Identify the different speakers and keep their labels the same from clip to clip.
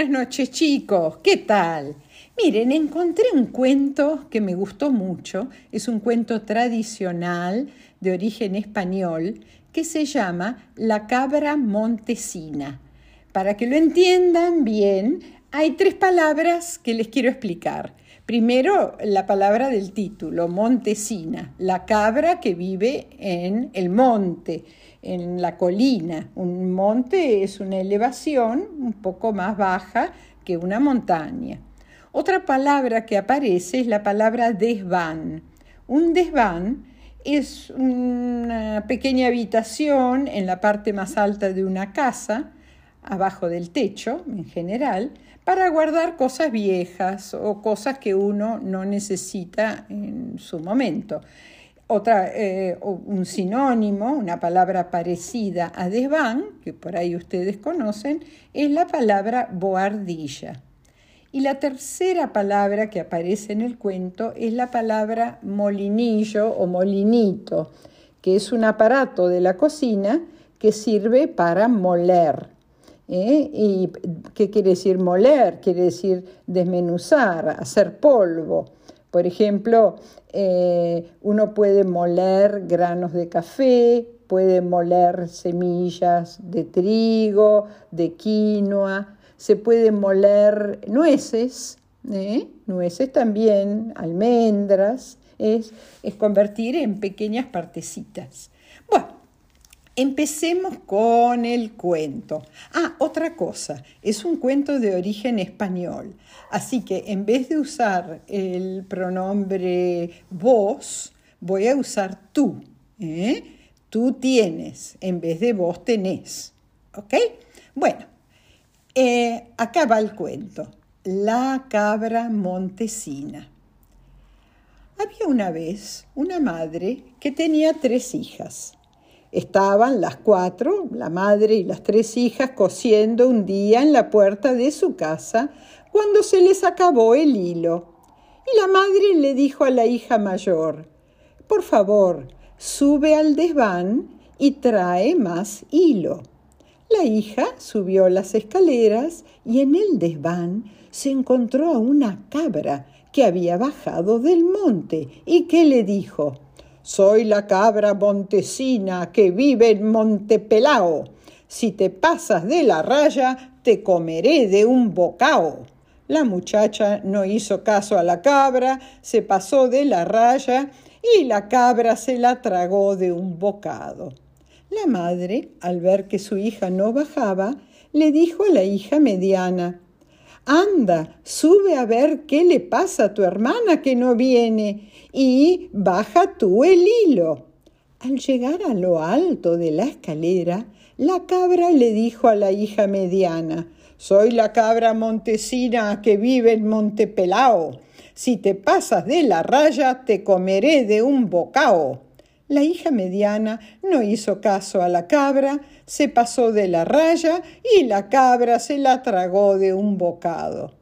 Speaker 1: Buenas noches chicos, ¿qué tal? Miren, encontré un cuento que me gustó mucho, es un cuento tradicional de origen español que se llama La cabra montesina. Para que lo entiendan bien, hay tres palabras que les quiero explicar. Primero, la palabra del título, montesina, la cabra que vive en el monte, en la colina. Un monte es una elevación un poco más baja que una montaña. Otra palabra que aparece es la palabra desván. Un desván es una pequeña habitación en la parte más alta de una casa, abajo del techo en general, para guardar cosas viejas o cosas que uno no necesita en su momento. Otra, eh, un sinónimo, una palabra parecida a desván, que por ahí ustedes conocen, es la palabra boardilla. Y la tercera palabra que aparece en el cuento es la palabra molinillo o molinito, que es un aparato de la cocina que sirve para moler. ¿Eh? ¿Y qué quiere decir moler? Quiere decir desmenuzar, hacer polvo. Por ejemplo, eh, uno puede moler granos de café, puede moler semillas de trigo, de quinoa, se puede moler nueces, ¿eh? nueces también, almendras, es, es convertir en pequeñas partecitas. Bueno, empecemos con el cuento. Ah, otra cosa, es un cuento de origen español, así que en vez de usar el pronombre vos, voy a usar tú. ¿eh? Tú tienes en vez de vos tenés. ¿Ok? Bueno, eh, acá va el cuento. La cabra montesina. Había una vez una madre que tenía tres hijas. Estaban las cuatro, la madre y las tres hijas, cosiendo un día en la puerta de su casa cuando se les acabó el hilo. Y la madre le dijo a la hija mayor, por favor, sube al desván y trae más hilo. La hija subió las escaleras y en el desván se encontró a una cabra que había bajado del monte y que le dijo Soy la cabra montesina que vive en Montepelao. Si te pasas de la raya, te comeré de un bocao. La muchacha no hizo caso a la cabra, se pasó de la raya y la cabra se la tragó de un bocado. La madre, al ver que su hija no bajaba, le dijo a la hija mediana, Anda, sube a ver qué le pasa a tu hermana que no viene y baja tú el hilo. Al llegar a lo alto de la escalera, la cabra le dijo a la hija mediana, Soy la cabra montesina que vive en Montepelao. Si te pasas de la raya, te comeré de un bocao. La hija mediana no hizo caso a la cabra, se pasó de la raya y la cabra se la tragó de un bocado.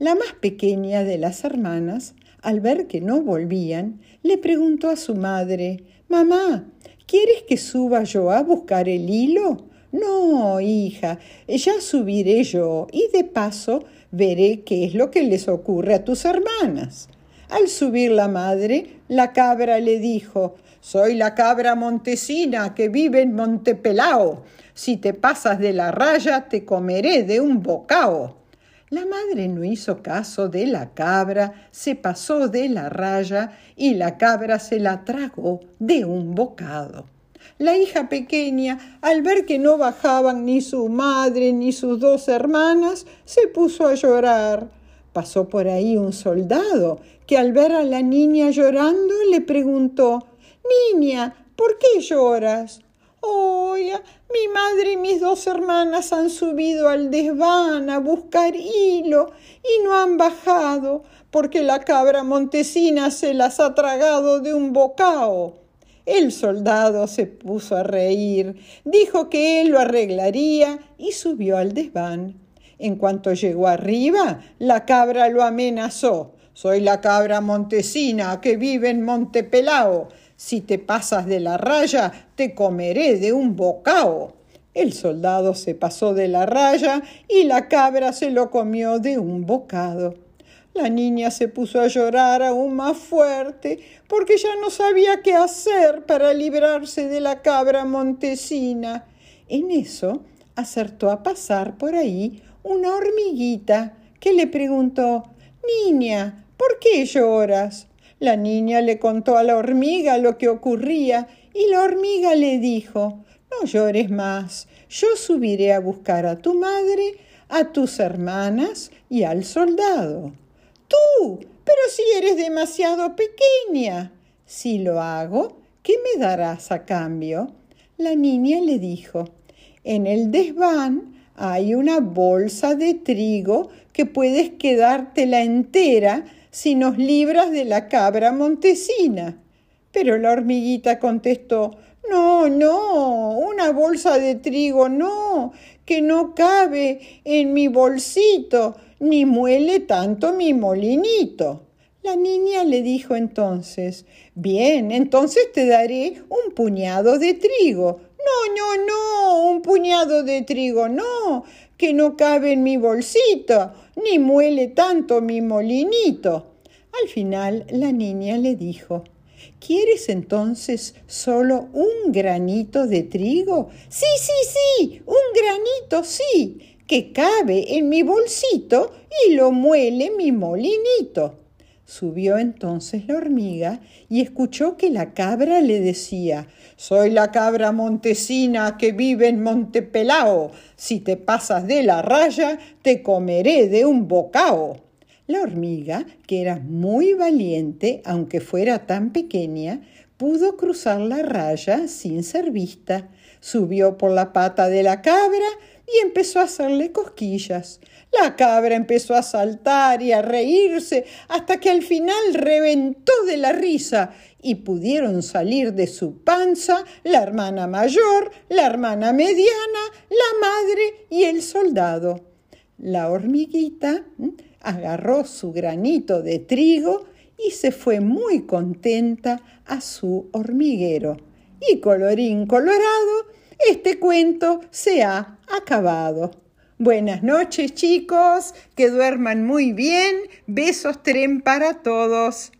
Speaker 1: La más pequeña de las hermanas, al ver que no volvían, le preguntó a su madre Mamá, ¿quieres que suba yo a buscar el hilo? No, hija, ya subiré yo y de paso veré qué es lo que les ocurre a tus hermanas. Al subir la madre, la cabra le dijo soy la cabra montesina que vive en Montepelao. Si te pasas de la raya, te comeré de un bocao. La madre no hizo caso de la cabra, se pasó de la raya y la cabra se la tragó de un bocado. La hija pequeña, al ver que no bajaban ni su madre ni sus dos hermanas, se puso a llorar. Pasó por ahí un soldado que al ver a la niña llorando le preguntó Niña, ¿por qué lloras? Oye, mi madre y mis dos hermanas han subido al desván a buscar hilo y no han bajado porque la cabra montesina se las ha tragado de un bocao. El soldado se puso a reír, dijo que él lo arreglaría y subió al desván. En cuanto llegó arriba, la cabra lo amenazó. Soy la cabra montesina que vive en Montepelao. Si te pasas de la raya, te comeré de un bocao. El soldado se pasó de la raya y la cabra se lo comió de un bocado. La niña se puso a llorar aún más fuerte porque ya no sabía qué hacer para librarse de la cabra montesina. En eso acertó a pasar por ahí una hormiguita que le preguntó Niña, ¿por qué lloras? La niña le contó a la hormiga lo que ocurría y la hormiga le dijo No llores más, yo subiré a buscar a tu madre, a tus hermanas y al soldado. Tú, pero si eres demasiado pequeña. Si lo hago, ¿qué me darás a cambio? La niña le dijo, en el desván hay una bolsa de trigo que puedes quedártela entera si nos libras de la cabra montesina. Pero la hormiguita contestó, no, no, una bolsa de trigo no, que no cabe en mi bolsito, ni muele tanto mi molinito. La niña le dijo entonces, bien, entonces te daré un puñado de trigo. No, no, no, un puñado de trigo, no, que no cabe en mi bolsito, ni muele tanto mi molinito. Al final la niña le dijo, ¿Quieres entonces solo un granito de trigo? Sí, sí, sí, un granito, sí, que cabe en mi bolsito y lo muele mi molinito. Subió entonces la hormiga y escuchó que la cabra le decía Soy la cabra montesina que vive en Montepelao. Si te pasas de la raya, te comeré de un bocao. La hormiga, que era muy valiente, aunque fuera tan pequeña, pudo cruzar la raya sin ser vista. Subió por la pata de la cabra y empezó a hacerle cosquillas. La cabra empezó a saltar y a reírse hasta que al final reventó de la risa y pudieron salir de su panza la hermana mayor, la hermana mediana, la madre y el soldado. La hormiguita agarró su granito de trigo y se fue muy contenta a su hormiguero. Y colorín colorado, este cuento se ha acabado. Buenas noches chicos, que duerman muy bien, besos tren para todos.